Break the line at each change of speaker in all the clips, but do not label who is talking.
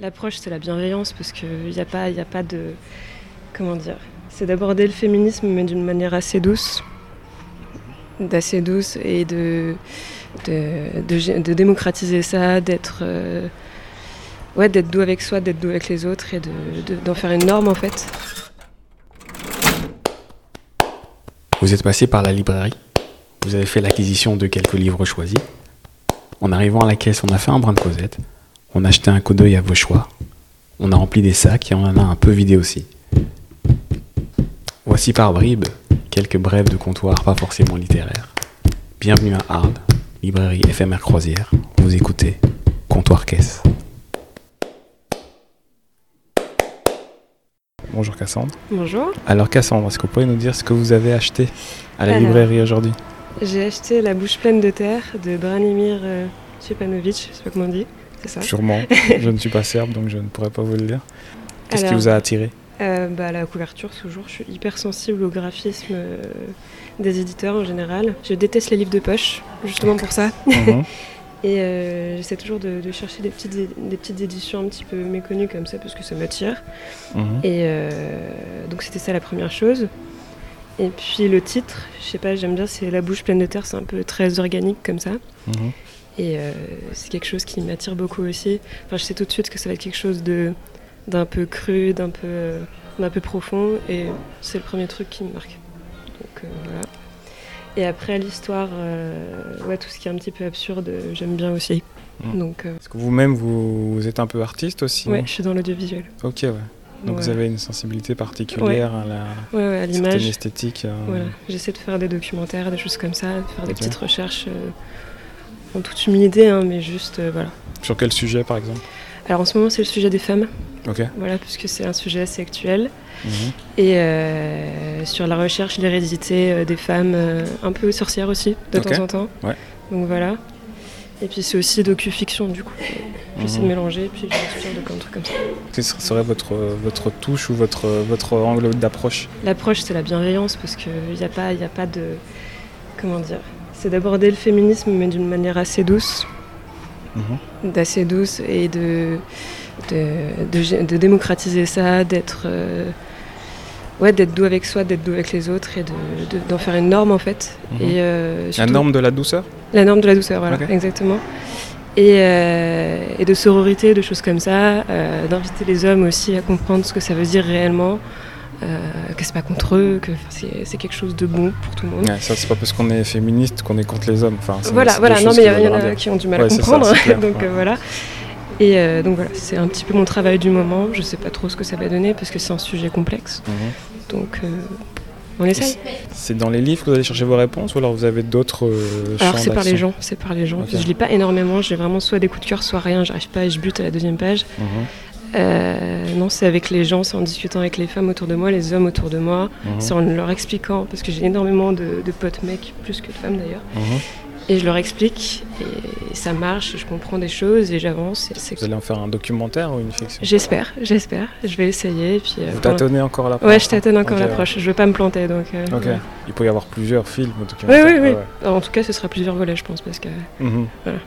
L'approche, c'est la bienveillance, parce qu'il n'y a, pas, a pas de. Comment dire C'est d'aborder le féminisme, mais d'une manière assez douce. D'assez douce et de, de, démocratiser ça, d'être. Euh, ouais, d'être doux avec soi, d'être doux avec les autres et d'en faire une norme en fait.
Vous êtes passé par la librairie, vous avez fait l'acquisition de quelques livres choisis. En arrivant à la caisse, on a fait un brin de causette, on a acheté un coup d'œil à vos choix, on a rempli des sacs et on en a un peu vidé aussi. Voici par bribes quelques brèves de comptoir pas forcément littéraires. Bienvenue à Arles, librairie éphémère croisière. Vous écoutez Comptoir Caisse. Bonjour Cassandre.
Bonjour.
Alors Cassandre, est-ce que vous pouvez nous dire ce que vous avez acheté à la librairie aujourd'hui?
J'ai acheté La bouche pleine de terre de Branimir euh, Stepanovic, je sais pas comment on dit, c'est ça
Sûrement. je ne suis pas serbe donc je ne pourrais pas vous le dire. Qu'est-ce qui vous a attiré?
euh, bah, La couverture, toujours. Je suis hyper sensible au graphisme euh, des éditeurs en général. Je déteste les livres de poche, justement pour ça. Mhm. Et euh, j'essaie toujours de, chercher des petites, des petites éditions un petit peu méconnues comme ça parce que ça m'attire. Mhm. Et donc c'était ça la première chose. Et puis le titre, je sais pas, j'aime bien, c'est La bouche pleine de terre, c'est un peu très organique comme ça. Mhm. Et euh, c'est quelque chose qui m'attire beaucoup aussi. Enfin, je sais tout de suite que ça va être quelque chose de d'un peu cru, d'un peu, d'un peu profond. Et c'est le premier truc qui me marque. Donc voilà. Et après, l'histoire, euh, ouais, tout ce qui est un petit peu absurde, euh, j'aime bien aussi.
Mmh. Donc, euh, Est-ce que vous-même, vous, êtes un peu artiste aussi
Ouais, je suis dans l'audiovisuel.
Ok, ouais. Donc vous avez une sensibilité particulière à la
ouais, à l'image,
esthétique.
Voilà. J'essaie de faire des documentaires, des choses comme ça, de faire des petites recherches en toute humilité, hein, mais juste voilà.
Sur quel sujet par exemple?
Alors en ce moment c'est le sujet des femmes.
Ok.
Voilà, puisque c'est un sujet assez actuel. Mhm. Et euh, sur la recherche, l'hérédité euh, des femmes, euh, un peu sorcières aussi, de temps en temps.
Ouais.
Donc voilà. Et puis c'est aussi docu-fiction du coup. J'essaie de mhm. mélanger, puis je de comme truc comme ça.
Quelle serait votre, votre touche ou votre, votre angle d'approche?
L'approche c'est la bienveillance parce qu'il n'y a, pas, a pas de... Comment dire C'est d'aborder le féminisme mais d'une manière assez douce. Mhm. D'assez douce et de, de, de, démocratiser ça, d'être ouais, d'être doux avec soi, d'être doux avec les autres et d'en faire une norme en fait.
Mhm. Et, euh, la norme de la douceur
La norme de la douceur, voilà, exactement. Et, euh, et, de sororité, de choses comme ça, euh, d'inviter les hommes aussi à comprendre ce que ça veut dire réellement. Que c'est pas contre eux, que c'est quelque chose de bon pour tout le monde.
ça c'est pas parce qu'on est féministe qu'on est contre les hommes. Enfin,
voilà, voilà. Non mais il y, en a qui ont du mal à comprendre, donc voilà. Et euh, donc voilà, c'est un petit peu mon travail du moment. Je sais pas trop ce que ça va donner parce que c'est un sujet complexe. Mhm. Donc euh, on essaye.
C'est dans les livres que vous allez chercher vos réponses ou alors vous avez d'autres euh,
Alors c'est par les gens, c'est par les gens. Je lis pas énormément, j'ai vraiment soit des coups de cœur, soit rien. J'arrive pas et je bute à la deuxième page. Mhm. non, c'est avec les gens, c'est en discutant avec les femmes autour de moi, les hommes autour de moi, mhm. c'est en leur expliquant, parce que j'ai énormément de, potes mecs, plus que de femmes d'ailleurs. Et je leur explique, et ça marche, je comprends des choses et j'avance.
Vous allez en faire un documentaire ou une fiction?
J'espère, j'espère. Je vais essayer. Puis,
euh, Vous tâtonnez encore l'approche
Ouais, je tâtonne encore l'approche. Je veux pas me planter. Donc,
euh, ok. Il peut y avoir plusieurs films documentaires.
Oui, oui, oui. En tout cas, ce sera plusieurs volets, je pense. Parce que, mhm. voilà.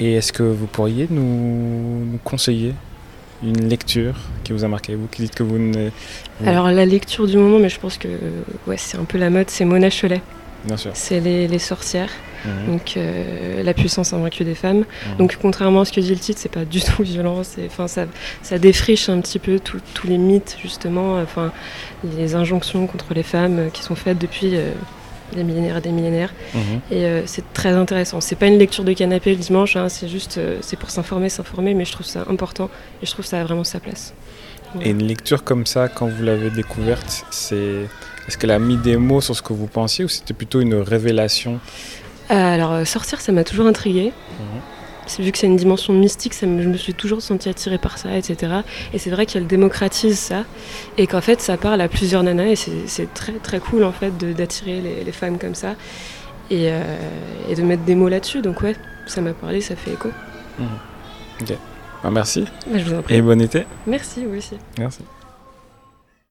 Et est-ce que vous pourriez nous, nous, conseiller? Une lecture qui vous a marqué Vous qui dites que vous ne.
Alors, la lecture du moment, mais je pense que ouais, c'est un peu la mode, c'est Mona Cholet.
Bien sûr.
C'est les, les sorcières. Mhm. Donc euh, la puissance invaincue des femmes. Mhm. Donc contrairement à ce que dit le titre, c'est pas du tout violent. Enfin ça, ça défriche un petit peu tous les mythes justement, enfin les injonctions contre les femmes qui sont faites depuis euh, des millénaires et des millénaires. Mhm. Et euh, c'est très intéressant. C'est pas une lecture de canapé le dimanche, hein, c'est juste c'est pour s'informer, s'informer, mais je trouve ça important et je trouve ça a vraiment sa place.
Et une lecture comme ça, quand vous l'avez découverte, c'est est-ce qu'elle a mis des mots sur ce que vous pensiez ou c'était plutôt une révélation?
Euh, alors, euh, sortir, ça m'a toujours intrigué. Mhm. Vu que c'est une dimension mystique, ça me, je me suis toujours sentie attirée par ça, etc. Et c'est vrai qu'elle démocratise ça, et qu'en fait, ça parle à plusieurs nanas, et c'est très très cool en fait d'attirer les, femmes comme ça, et, euh, et, de mettre des mots là-dessus. Donc ouais, ça m'a parlé, ça fait écho.
Mhm. Ok. Bah, merci.
Bah, je vous en prie.
Et bon été.
Merci, vous aussi.
Merci.